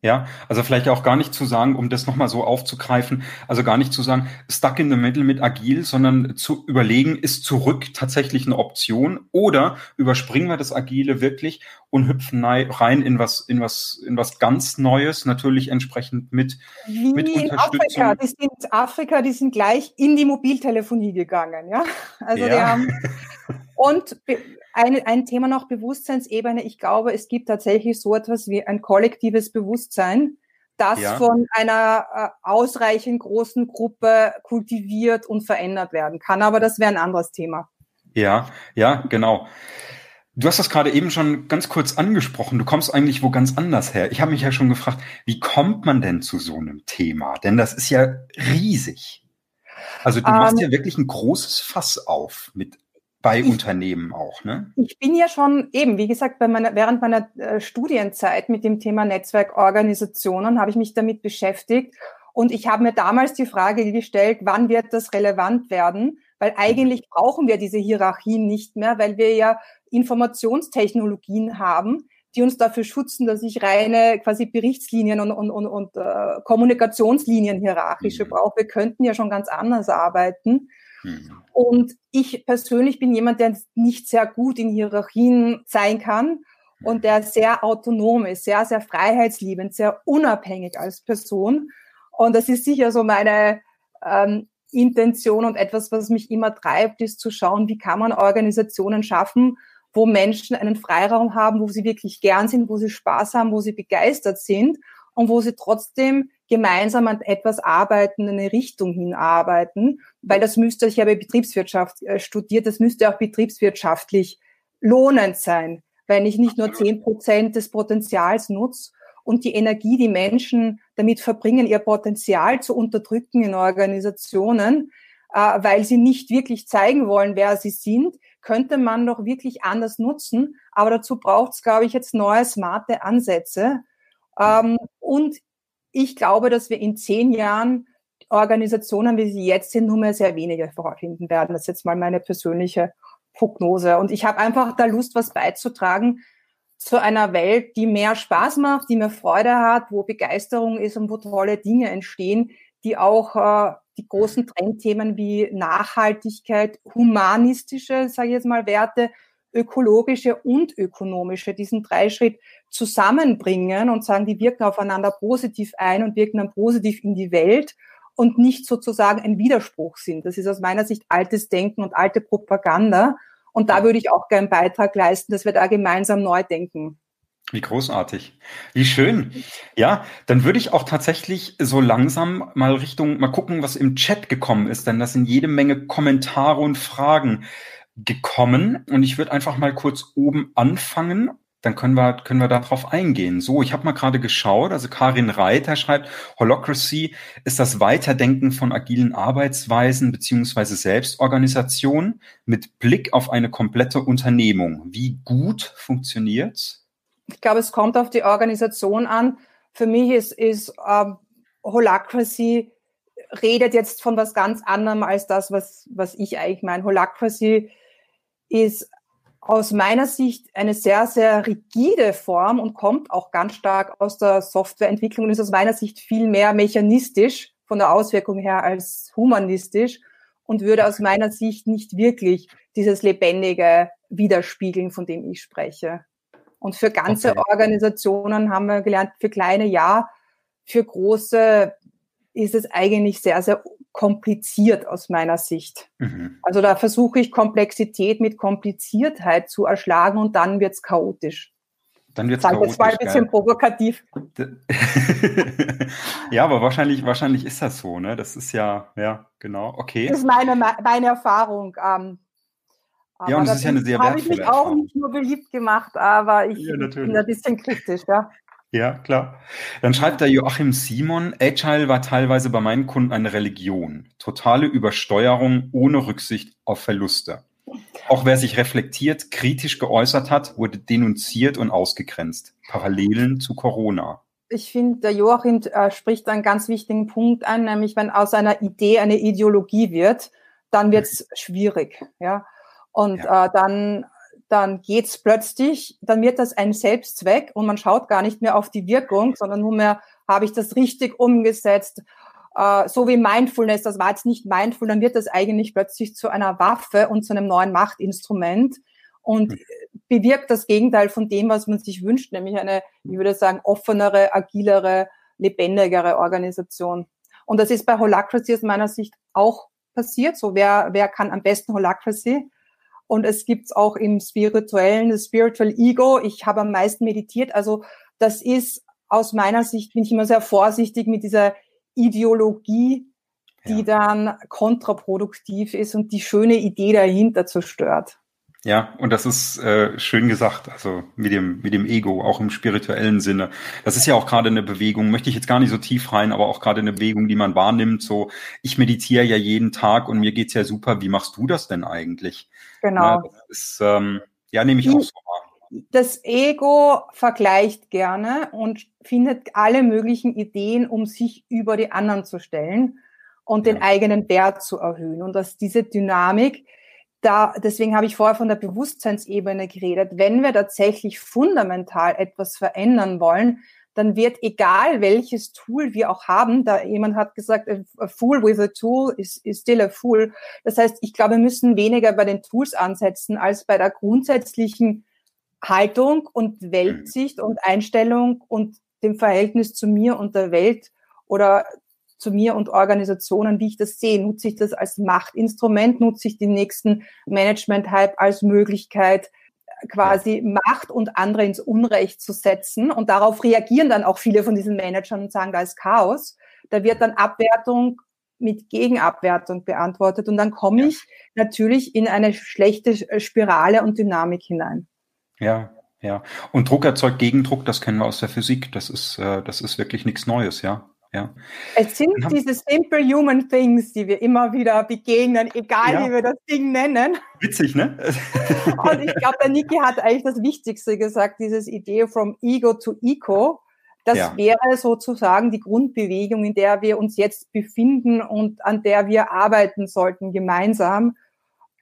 Ja, also vielleicht auch gar nicht zu sagen, um das nochmal so aufzugreifen, also gar nicht zu sagen, stuck in the middle mit agil, sondern zu überlegen, ist zurück tatsächlich eine Option oder überspringen wir das Agile wirklich und hüpfen rein in was, in was, in was ganz Neues, natürlich entsprechend mit, Wie mit in. Afrika, die sind Afrika, die sind gleich in die Mobiltelefonie gegangen, ja. Also ja. die haben, und ein, ein Thema noch Bewusstseinsebene. Ich glaube, es gibt tatsächlich so etwas wie ein kollektives Bewusstsein, das ja. von einer äh, ausreichend großen Gruppe kultiviert und verändert werden kann. Aber das wäre ein anderes Thema. Ja, ja, genau. Du hast das gerade eben schon ganz kurz angesprochen. Du kommst eigentlich wo ganz anders her. Ich habe mich ja schon gefragt, wie kommt man denn zu so einem Thema? Denn das ist ja riesig. Also du machst ähm, ja wirklich ein großes Fass auf mit bei ich, Unternehmen auch, ne? Ich bin ja schon eben, wie gesagt, bei meiner, während meiner äh, Studienzeit mit dem Thema Netzwerkorganisationen habe ich mich damit beschäftigt und ich habe mir damals die Frage gestellt, wann wird das relevant werden? Weil eigentlich brauchen wir diese Hierarchien nicht mehr, weil wir ja Informationstechnologien haben, die uns dafür schützen, dass ich reine quasi Berichtslinien und, und, und, und äh, Kommunikationslinien hierarchische mhm. brauche. Wir könnten ja schon ganz anders arbeiten. Mhm. Und ich persönlich bin jemand, der nicht sehr gut in Hierarchien sein kann und der sehr autonom ist, sehr, sehr freiheitsliebend, sehr unabhängig als Person. Und das ist sicher so meine ähm, Intention und etwas, was mich immer treibt, ist zu schauen, wie kann man Organisationen schaffen, wo Menschen einen Freiraum haben, wo sie wirklich gern sind, wo sie Spaß haben, wo sie begeistert sind und wo sie trotzdem gemeinsam an etwas arbeiten, in eine Richtung hinarbeiten, weil das müsste, ich habe Betriebswirtschaft äh, studiert, das müsste auch betriebswirtschaftlich lohnend sein, wenn ich nicht nur zehn Prozent des Potenzials nutze und die Energie, die Menschen damit verbringen, ihr Potenzial zu unterdrücken in Organisationen, äh, weil sie nicht wirklich zeigen wollen, wer sie sind, könnte man doch wirklich anders nutzen. Aber dazu braucht es, glaube ich, jetzt neue, smarte Ansätze. Ähm, und ich glaube, dass wir in zehn Jahren Organisationen, wie sie jetzt sind, nur mehr sehr wenige vorfinden werden. Das ist jetzt mal meine persönliche Prognose. Und ich habe einfach da Lust, was beizutragen zu einer Welt, die mehr Spaß macht, die mehr Freude hat, wo Begeisterung ist und wo tolle Dinge entstehen, die auch äh, die großen Trendthemen wie Nachhaltigkeit, humanistische, sage ich jetzt mal, Werte, ökologische und ökonomische, diesen Dreischritt zusammenbringen und sagen, die wirken aufeinander positiv ein und wirken dann positiv in die Welt und nicht sozusagen ein Widerspruch sind. Das ist aus meiner Sicht altes Denken und alte Propaganda. Und da würde ich auch gerne einen Beitrag leisten, dass wir da gemeinsam neu denken. Wie großartig. Wie schön. Ja, dann würde ich auch tatsächlich so langsam mal Richtung, mal gucken, was im Chat gekommen ist, denn das sind jede Menge Kommentare und Fragen gekommen. Und ich würde einfach mal kurz oben anfangen dann können wir, können wir darauf eingehen. So, ich habe mal gerade geschaut, also Karin Reiter schreibt, Holocracy ist das Weiterdenken von agilen Arbeitsweisen beziehungsweise Selbstorganisation mit Blick auf eine komplette Unternehmung. Wie gut funktioniert's? Ich glaube, es kommt auf die Organisation an. Für mich ist, ist ähm, Holacracy redet jetzt von was ganz anderem als das, was, was ich eigentlich meine. Holacracy ist aus meiner Sicht eine sehr, sehr rigide Form und kommt auch ganz stark aus der Softwareentwicklung und ist aus meiner Sicht viel mehr mechanistisch von der Auswirkung her als humanistisch und würde aus meiner Sicht nicht wirklich dieses Lebendige widerspiegeln, von dem ich spreche. Und für ganze okay. Organisationen haben wir gelernt, für kleine ja, für große ist es eigentlich sehr, sehr kompliziert aus meiner Sicht. Mhm. Also da versuche ich Komplexität mit Kompliziertheit zu erschlagen und dann wird es chaotisch. Dann wird es chaotisch. Das war ein bisschen geil. provokativ. ja, aber wahrscheinlich, wahrscheinlich ist das so, ne? Das ist ja, ja, genau, okay. Das ist meine, meine Erfahrung. Ähm, ja, und das ist ja eine sehr wertvolle Habe ich mich auch nicht nur beliebt gemacht, aber ich ja, bin ein bisschen kritisch, ja. Ja, klar. Dann schreibt der Joachim Simon, Agile war teilweise bei meinen Kunden eine Religion. Totale Übersteuerung ohne Rücksicht auf Verluste. Auch wer sich reflektiert, kritisch geäußert hat, wurde denunziert und ausgegrenzt. Parallelen zu Corona. Ich finde, der Joachim äh, spricht einen ganz wichtigen Punkt an, nämlich wenn aus einer Idee eine Ideologie wird, dann wird es schwierig. Ja? Und ja. Äh, dann dann geht's plötzlich, dann wird das ein Selbstzweck und man schaut gar nicht mehr auf die Wirkung, sondern nur mehr, habe ich das richtig umgesetzt, äh, so wie Mindfulness, das war jetzt nicht Mindful, dann wird das eigentlich plötzlich zu einer Waffe und zu einem neuen Machtinstrument und hm. bewirkt das Gegenteil von dem, was man sich wünscht, nämlich eine, ich würde sagen, offenere, agilere, lebendigere Organisation. Und das ist bei Holacracy aus meiner Sicht auch passiert. So, wer, wer kann am besten Holacracy? Und es gibt's auch im spirituellen, das Spiritual Ego. Ich habe am meisten meditiert. Also das ist aus meiner Sicht, bin ich immer sehr vorsichtig mit dieser Ideologie, die ja. dann kontraproduktiv ist und die schöne Idee dahinter zerstört. Ja, und das ist äh, schön gesagt, also mit dem, mit dem Ego, auch im spirituellen Sinne. Das ist ja auch gerade eine Bewegung, möchte ich jetzt gar nicht so tief rein, aber auch gerade eine Bewegung, die man wahrnimmt. So, ich meditiere ja jeden Tag und mir geht's ja super. Wie machst du das denn eigentlich? Genau. Ja, das ist, ähm, ja, nehme ich auch so wahr. Das Ego vergleicht gerne und findet alle möglichen Ideen, um sich über die anderen zu stellen und ja. den eigenen Wert zu erhöhen. Und dass diese Dynamik, da, deswegen habe ich vorher von der Bewusstseinsebene geredet. Wenn wir tatsächlich fundamental etwas verändern wollen, dann wird egal welches Tool wir auch haben, da jemand hat gesagt, a fool with a tool is, is still a fool. Das heißt, ich glaube, wir müssen weniger bei den Tools ansetzen als bei der grundsätzlichen Haltung und Weltsicht und Einstellung und dem Verhältnis zu mir und der Welt oder zu mir und Organisationen, wie ich das sehe. Nutze ich das als Machtinstrument? Nutze ich den nächsten Management-Hype als Möglichkeit, quasi Macht und andere ins Unrecht zu setzen? Und darauf reagieren dann auch viele von diesen Managern und sagen, da ist Chaos. Da wird dann Abwertung mit Gegenabwertung beantwortet. Und dann komme ich natürlich in eine schlechte Spirale und Dynamik hinein. Ja, ja. Und Druck erzeugt Gegendruck, das kennen wir aus der Physik. Das ist, äh, das ist wirklich nichts Neues, ja. Ja. Es sind diese simple human things, die wir immer wieder begegnen, egal ja. wie wir das Ding nennen. Witzig, ne? Und ich glaube, der Niki hat eigentlich das Wichtigste gesagt, dieses Idee from ego to eco. Das ja. wäre sozusagen die Grundbewegung, in der wir uns jetzt befinden und an der wir arbeiten sollten gemeinsam.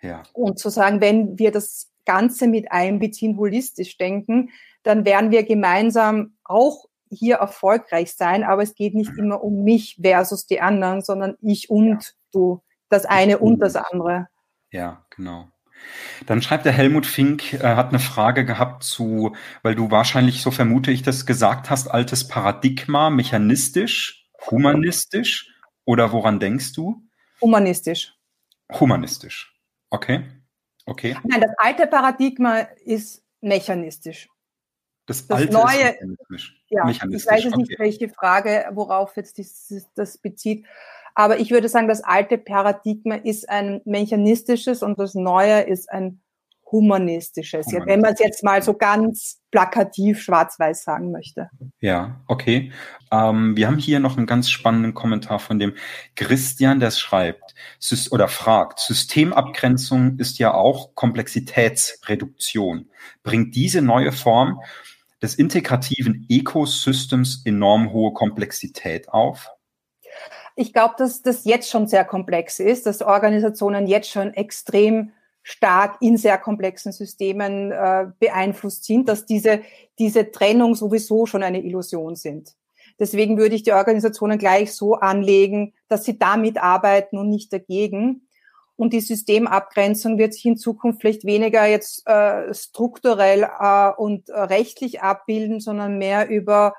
Ja. Und zu sagen, wenn wir das Ganze mit einbeziehen, holistisch denken, dann werden wir gemeinsam auch hier erfolgreich sein. Aber es geht nicht immer um mich versus die anderen, sondern ich und ja. du. Das eine und das andere. Ja, genau. Dann schreibt der Helmut Fink, äh, hat eine Frage gehabt zu, weil du wahrscheinlich, so vermute ich das, gesagt hast, altes Paradigma, mechanistisch, humanistisch oder woran denkst du? Humanistisch. Humanistisch. Okay. Okay. Nein, das alte Paradigma ist mechanistisch. Das, das alte neue, ist mechanistisch. Ja, mechanistisch. ich weiß jetzt okay. nicht, welche Frage, worauf jetzt dieses, das bezieht. Aber ich würde sagen, das alte Paradigma ist ein mechanistisches und das neue ist ein humanistisches. Humanistisch. Wenn man es jetzt mal so ganz plakativ schwarz-weiß sagen möchte. Ja, okay. Ähm, wir haben hier noch einen ganz spannenden Kommentar von dem Christian, der schreibt oder fragt, Systemabgrenzung ist ja auch Komplexitätsreduktion. Bringt diese neue Form des integrativen Ecosystems enorm hohe Komplexität auf? Ich glaube, dass das jetzt schon sehr komplex ist, dass Organisationen jetzt schon extrem stark in sehr komplexen Systemen äh, beeinflusst sind, dass diese, diese Trennung sowieso schon eine Illusion sind. Deswegen würde ich die Organisationen gleich so anlegen, dass sie damit arbeiten und nicht dagegen. Und die Systemabgrenzung wird sich in Zukunft vielleicht weniger jetzt äh, strukturell äh, und rechtlich abbilden, sondern mehr über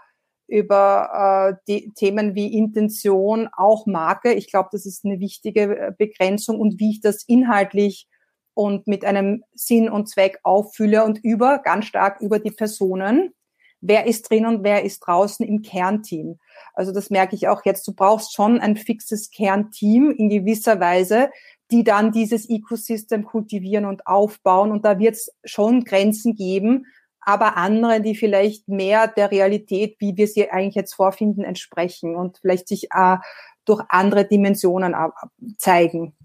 über äh, die Themen wie Intention, auch Marke. Ich glaube, das ist eine wichtige äh, Begrenzung und wie ich das inhaltlich und mit einem Sinn und Zweck auffülle und über, ganz stark über die Personen. Wer ist drin und wer ist draußen im Kernteam? Also das merke ich auch jetzt. Du brauchst schon ein fixes Kernteam in gewisser Weise, die dann dieses Ecosystem kultivieren und aufbauen. Und da wird es schon Grenzen geben, aber andere, die vielleicht mehr der Realität, wie wir sie eigentlich jetzt vorfinden, entsprechen und vielleicht sich äh, durch andere Dimensionen zeigen.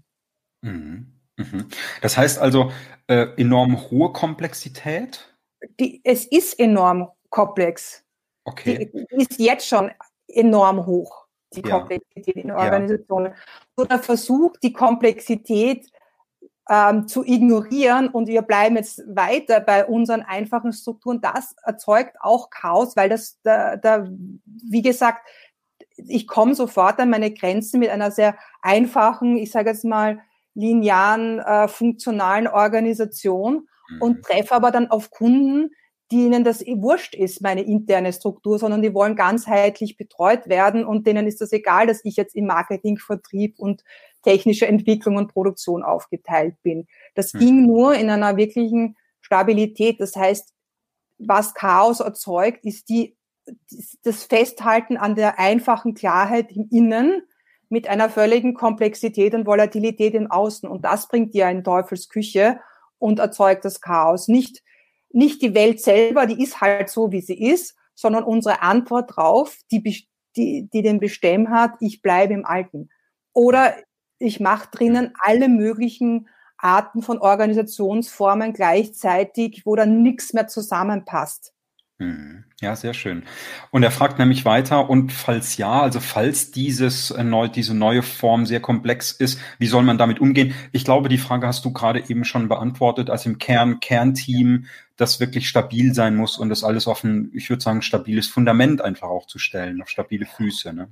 Mhm. Mhm. Das heißt also äh, enorm hohe Komplexität? Die, es ist enorm komplex. Okay. Die ist jetzt schon enorm hoch, die ja. Komplexität in Organisationen. Ja. So der Versuch, die Komplexität ähm, zu ignorieren und wir bleiben jetzt weiter bei unseren einfachen Strukturen, das erzeugt auch Chaos, weil das da, da wie gesagt, ich komme sofort an meine Grenzen mit einer sehr einfachen, ich sage jetzt mal, linearen, äh, funktionalen Organisation mhm. und treffe aber dann auf Kunden, die ihnen das eh wurscht ist, meine interne Struktur, sondern die wollen ganzheitlich betreut werden und denen ist das egal, dass ich jetzt im Marketing, Vertrieb und technische Entwicklung und Produktion aufgeteilt bin. Das mhm. ging nur in einer wirklichen Stabilität. Das heißt, was Chaos erzeugt, ist die, das Festhalten an der einfachen Klarheit im Innen mit einer völligen Komplexität und Volatilität im Außen. Und das bringt dir in Teufels Küche und erzeugt das Chaos. Nicht, nicht die Welt selber, die ist halt so, wie sie ist, sondern unsere Antwort drauf, die, die, die den Bestemm hat, ich bleibe im Alten. Oder ich mache drinnen alle möglichen Arten von Organisationsformen gleichzeitig, wo dann nichts mehr zusammenpasst. Hm. Ja, sehr schön. Und er fragt nämlich weiter, und falls ja, also falls dieses äh, neu, diese neue Form sehr komplex ist, wie soll man damit umgehen? Ich glaube, die Frage hast du gerade eben schon beantwortet, als im Kern, Kernteam, das wirklich stabil sein muss und das alles auf ein, ich würde sagen, stabiles Fundament einfach auch zu stellen, auf stabile Füße. Ne?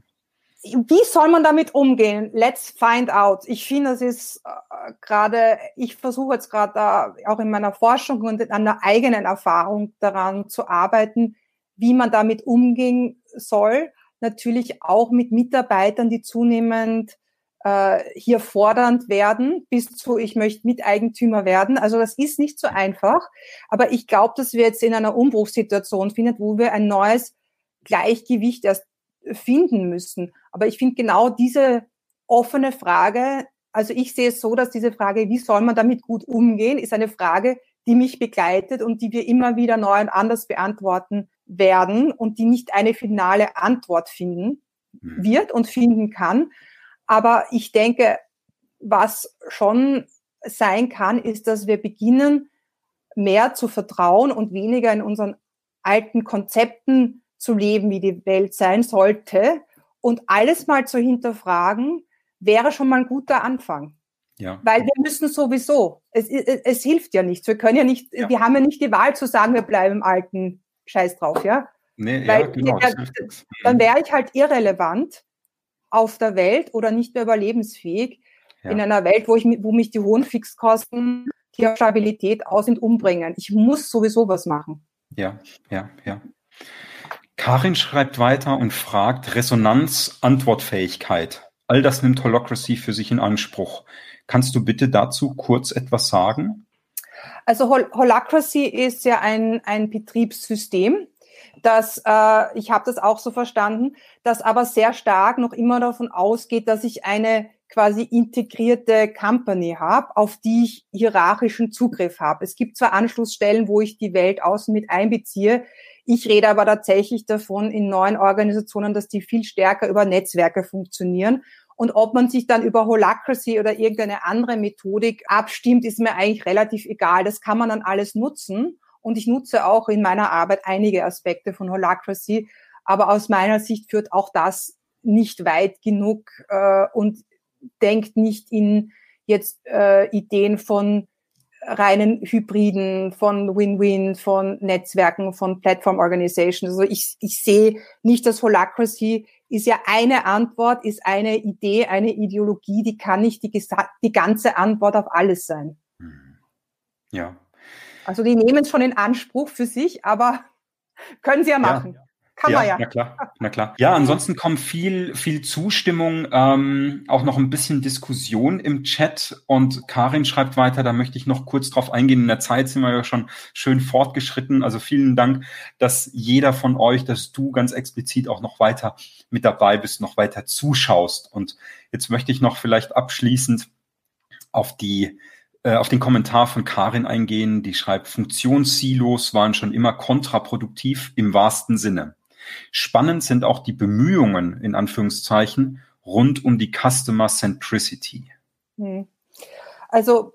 Wie soll man damit umgehen? Let's find out. Ich finde, das ist äh, gerade, ich versuche jetzt gerade äh, auch in meiner Forschung und an der eigenen Erfahrung daran zu arbeiten, wie man damit umgehen soll. Natürlich auch mit Mitarbeitern, die zunehmend äh, hier fordernd werden, bis zu, ich möchte Miteigentümer werden. Also das ist nicht so einfach. Aber ich glaube, dass wir jetzt in einer Umbruchssituation finden, wo wir ein neues Gleichgewicht erst finden müssen. Aber ich finde genau diese offene Frage, also ich sehe es so, dass diese Frage, wie soll man damit gut umgehen, ist eine Frage, die mich begleitet und die wir immer wieder neu und anders beantworten werden und die nicht eine finale Antwort finden mhm. wird und finden kann. Aber ich denke, was schon sein kann, ist, dass wir beginnen, mehr zu vertrauen und weniger in unseren alten Konzepten zu leben, wie die Welt sein sollte und alles mal zu hinterfragen, wäre schon mal ein guter Anfang. Ja. Weil wir müssen sowieso, es, es, es hilft ja nichts. Wir können ja nicht, ja. wir haben ja nicht die Wahl zu sagen, wir bleiben im alten Scheiß drauf, ja. Nee, Weil, ja, genau. Ja, dann wäre ich halt irrelevant auf der Welt oder nicht mehr überlebensfähig ja. in einer Welt, wo ich wo mich die hohen Fixkosten die Stabilität aus und umbringen. Ich muss sowieso was machen. Ja, ja, ja. Karin schreibt weiter und fragt Resonanz, Antwortfähigkeit. All das nimmt Holocracy für sich in Anspruch. Kannst du bitte dazu kurz etwas sagen? Also Hol Holacracy ist ja ein, ein Betriebssystem, das, äh, ich habe das auch so verstanden, das aber sehr stark noch immer davon ausgeht, dass ich eine quasi integrierte Company habe, auf die ich hierarchischen Zugriff habe. Es gibt zwar Anschlussstellen, wo ich die Welt außen mit einbeziehe, ich rede aber tatsächlich davon in neuen Organisationen, dass die viel stärker über Netzwerke funktionieren und ob man sich dann über Holacracy oder irgendeine andere Methodik abstimmt, ist mir eigentlich relativ egal. Das kann man dann alles nutzen. Und ich nutze auch in meiner Arbeit einige Aspekte von Holacracy. Aber aus meiner Sicht führt auch das nicht weit genug äh, und denkt nicht in jetzt äh, Ideen von reinen Hybriden, von Win-Win, von Netzwerken, von Platform Organizations. Also ich, ich sehe nicht, dass Holacracy ist ja eine Antwort, ist eine Idee, eine Ideologie, die kann nicht die, die ganze Antwort auf alles sein. Mhm. Ja. Also die nehmen es schon in Anspruch für sich, aber können sie ja machen. Ja. Kann ja, man ja. Na klar, na klar. Ja, ansonsten kommt viel, viel Zustimmung, ähm, auch noch ein bisschen Diskussion im Chat. Und Karin schreibt weiter, da möchte ich noch kurz drauf eingehen. In der Zeit sind wir ja schon schön fortgeschritten. Also vielen Dank, dass jeder von euch, dass du ganz explizit auch noch weiter mit dabei bist, noch weiter zuschaust. Und jetzt möchte ich noch vielleicht abschließend auf die äh, auf den Kommentar von Karin eingehen, die schreibt, Funktionssilos waren schon immer kontraproduktiv im wahrsten Sinne. Spannend sind auch die Bemühungen, in Anführungszeichen, rund um die Customer Centricity. Hm. Also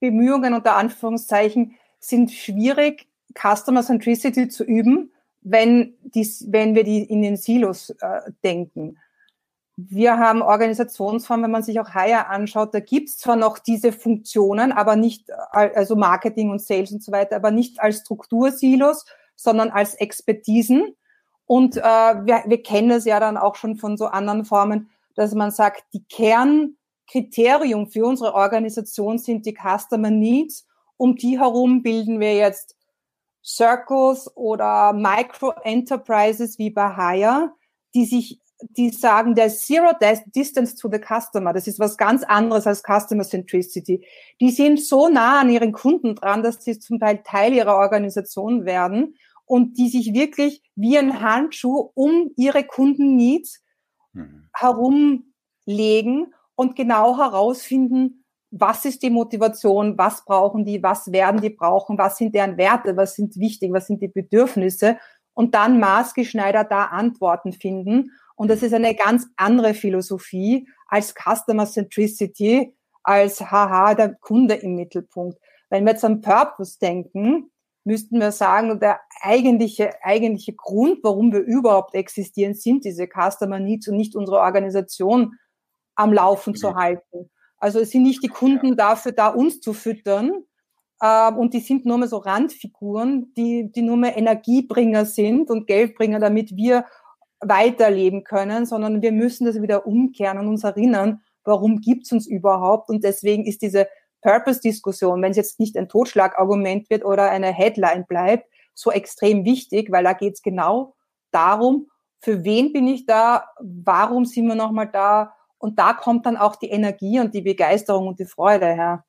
Bemühungen unter Anführungszeichen sind schwierig, Customer Centricity zu üben, wenn, dies, wenn wir die in den Silos äh, denken. Wir haben Organisationsformen, wenn man sich auch Hire anschaut, da gibt's zwar noch diese Funktionen, aber nicht, also Marketing und Sales und so weiter, aber nicht als Struktursilos, sondern als Expertisen. Und äh, wir, wir kennen es ja dann auch schon von so anderen Formen, dass man sagt, die Kernkriterium für unsere Organisation sind die Customer Needs. Um die herum bilden wir jetzt Circles oder Micro-Enterprises wie bei Hire, die sich die sagen, der Zero Distance to the Customer, das ist was ganz anderes als Customer Centricity. Die sind so nah an ihren Kunden dran, dass sie zum Teil Teil ihrer Organisation werden und die sich wirklich wie ein Handschuh um ihre Kundenneeds mhm. herumlegen und genau herausfinden, was ist die Motivation, was brauchen die, was werden die brauchen, was sind deren Werte, was sind wichtig, was sind die Bedürfnisse und dann maßgeschneidert da Antworten finden. Und das ist eine ganz andere Philosophie als Customer Centricity, als haha, der Kunde im Mittelpunkt. Wenn wir jetzt an Purpose denken, müssten wir sagen, der eigentliche, eigentliche Grund, warum wir überhaupt existieren, sind diese Customer Needs und nicht unsere Organisation am Laufen mhm. zu halten. Also es sind nicht die Kunden dafür da, uns zu füttern, äh, und die sind nur mehr so Randfiguren, die, die nur mehr Energiebringer sind und Geldbringer, damit wir weiterleben können, sondern wir müssen das wieder umkehren und uns erinnern, warum gibt's uns überhaupt? Und deswegen ist diese Purpose-Diskussion, wenn es jetzt nicht ein Totschlagargument wird oder eine Headline bleibt, so extrem wichtig, weil da geht es genau darum, für wen bin ich da, warum sind wir nochmal da und da kommt dann auch die Energie und die Begeisterung und die Freude her.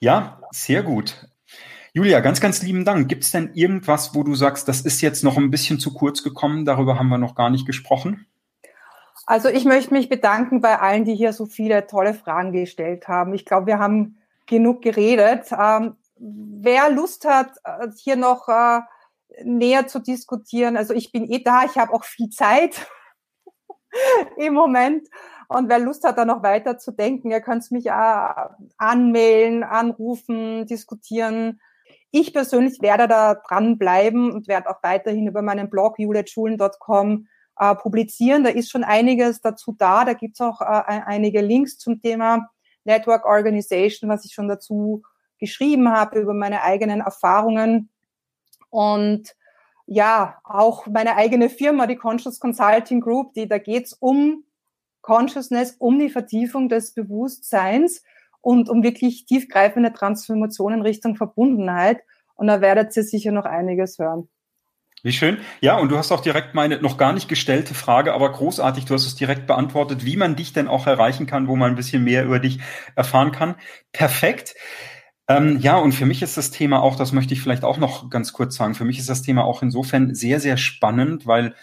Ja, sehr gut. Julia, ganz, ganz lieben Dank. Gibt es denn irgendwas, wo du sagst, das ist jetzt noch ein bisschen zu kurz gekommen, darüber haben wir noch gar nicht gesprochen? Also ich möchte mich bedanken bei allen, die hier so viele tolle Fragen gestellt haben. Ich glaube, wir haben genug geredet. Ähm, wer Lust hat, äh, hier noch äh, näher zu diskutieren, also ich bin eh da, ich habe auch viel Zeit im Moment. Und wer Lust hat, da noch weiter zu denken, ihr könnt mich äh, anmailen, anrufen, diskutieren. Ich persönlich werde da dranbleiben und werde auch weiterhin über meinen Blog julietschulen.com äh, publizieren. Da ist schon einiges dazu da. Da gibt's auch äh, einige Links zum Thema Network Organization, was ich schon dazu geschrieben habe, über meine eigenen Erfahrungen. Und ja, auch meine eigene Firma, die Conscious Consulting Group, die, da geht's um Consciousness, um die Vertiefung des Bewusstseins und um wirklich tiefgreifende Transformationen Richtung Verbundenheit. Und da werdet ihr sicher noch einiges hören. Wie schön. Ja, und du hast auch direkt meine noch gar nicht gestellte Frage, aber großartig, du hast es direkt beantwortet, wie man dich denn auch erreichen kann, wo man ein bisschen mehr über dich erfahren kann. Perfekt. Ähm, ja, und für mich ist das Thema auch, das möchte ich vielleicht auch noch ganz kurz sagen, für mich ist das Thema auch insofern sehr, sehr spannend, weil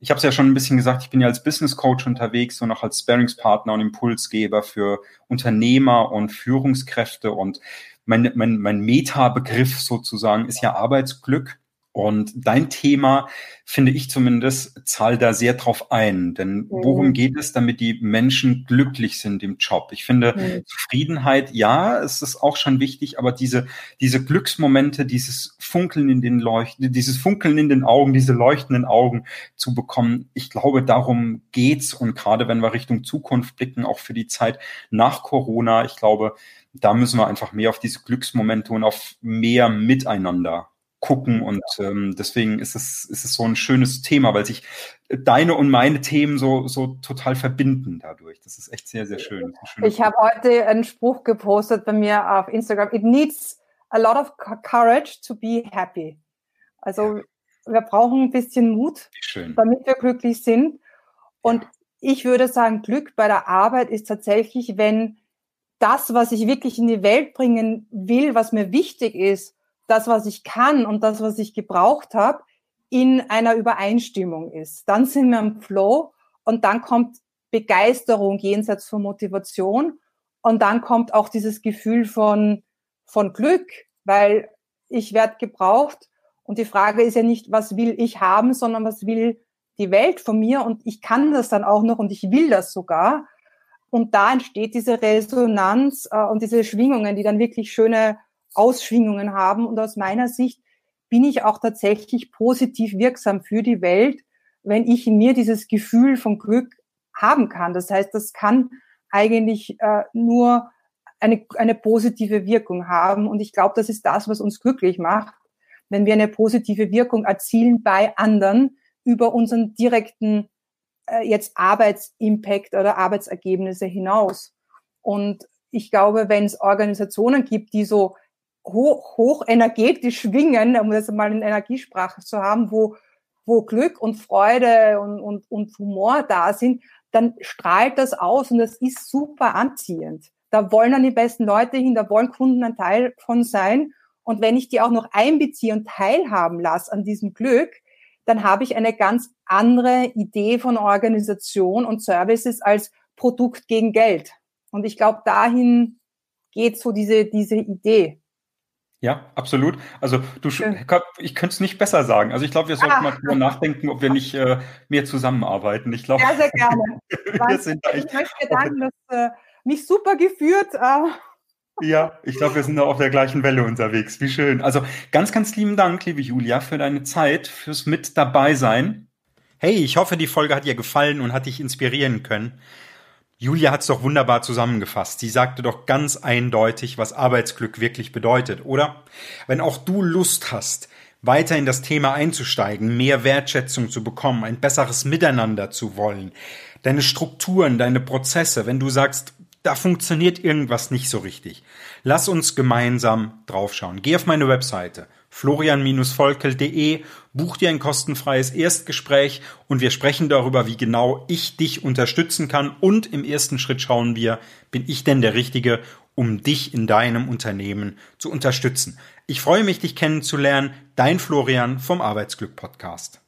ich habe es ja schon ein bisschen gesagt, ich bin ja als Business Coach unterwegs und auch als Sparingspartner und Impulsgeber für Unternehmer und Führungskräfte und mein, mein, mein Meta-Begriff sozusagen ist ja Arbeitsglück. Und dein Thema, finde ich zumindest, zahlt da sehr drauf ein. Denn worum mhm. geht es, damit die Menschen glücklich sind im Job? Ich finde, mhm. Zufriedenheit, ja, es ist auch schon wichtig, aber diese, diese Glücksmomente, dieses Funkeln in den Leuchten, dieses Funkeln in den Augen, diese leuchtenden Augen zu bekommen, ich glaube, darum geht's. Und gerade wenn wir Richtung Zukunft blicken, auch für die Zeit nach Corona, ich glaube, da müssen wir einfach mehr auf diese Glücksmomente und auf mehr Miteinander gucken. Und ähm, deswegen ist es, ist es so ein schönes Thema, weil sich deine und meine Themen so, so total verbinden dadurch. Das ist echt sehr, sehr schön. Ich habe heute einen Spruch gepostet bei mir auf Instagram. It needs a lot of courage to be happy. Also ja. wir brauchen ein bisschen Mut, damit wir glücklich sind. Und ja. ich würde sagen, Glück bei der Arbeit ist tatsächlich, wenn das, was ich wirklich in die Welt bringen will, was mir wichtig ist, das, was ich kann und das, was ich gebraucht habe, in einer Übereinstimmung ist. Dann sind wir im Flow und dann kommt Begeisterung jenseits von Motivation und dann kommt auch dieses Gefühl von, von Glück, weil ich werde gebraucht und die Frage ist ja nicht, was will ich haben, sondern was will die Welt von mir und ich kann das dann auch noch und ich will das sogar. Und da entsteht diese Resonanz äh, und diese Schwingungen, die dann wirklich schöne Ausschwingungen haben. Und aus meiner Sicht bin ich auch tatsächlich positiv wirksam für die Welt, wenn ich in mir dieses Gefühl von Glück haben kann. Das heißt, das kann eigentlich äh, nur eine, eine positive Wirkung haben. Und ich glaube, das ist das, was uns glücklich macht, wenn wir eine positive Wirkung erzielen bei anderen über unseren direkten äh, jetzt Arbetsimpact oder Arbeitsergebnisse hinaus. Und ich glaube, wenn es Organisationen gibt, die so hoch, hoch energetisch schwingen, um das mal in Energiesprache zu haben, wo, wo Glück und Freude und, und, und Humor da sind, dann strahlt das aus und das ist super anziehend. Da wollen dann die besten Leute hin, da wollen Kunden ein Teil von sein. Und wenn ich die auch noch einbeziehe und teilhaben lasse an diesem Glück, dann habe ich eine ganz andere Idee von Organisation und Services als Produkt gegen Geld. Und ich glaube, dahin geht so diese, diese Idee. Ja, absolut. Also du, ich könnte es nicht besser sagen. Also ich glaube, wir sollten ah. mal drüber nachdenken, ob wir nicht äh, mehr zusammenarbeiten. Ich glaube, sehr, sehr gerne. wir sind ich möchte danken, dass äh, mich super geführt. Äh. Ja, ich glaube, wir sind da auf der gleichen Welle unterwegs. Wie schön. Also ganz, ganz lieben Dank, liebe Julia, für deine Zeit, fürs mit dabei sein. Hey, ich hoffe, die Folge hat dir gefallen und hat dich inspirieren können. Julia hat es doch wunderbar zusammengefasst. Sie sagte doch ganz eindeutig, was Arbeitsglück wirklich bedeutet, oder? Wenn auch du Lust hast, weiter in das Thema einzusteigen, mehr Wertschätzung zu bekommen, ein besseres Miteinander zu wollen, deine Strukturen, deine Prozesse, wenn du sagst, da funktioniert irgendwas nicht so richtig, lass uns gemeinsam draufschauen. Geh auf meine Webseite florian-volkel.de, buch dir ein kostenfreies Erstgespräch und wir sprechen darüber, wie genau ich dich unterstützen kann und im ersten Schritt schauen wir, bin ich denn der Richtige, um dich in deinem Unternehmen zu unterstützen. Ich freue mich, dich kennenzulernen. Dein Florian vom Arbeitsglück Podcast.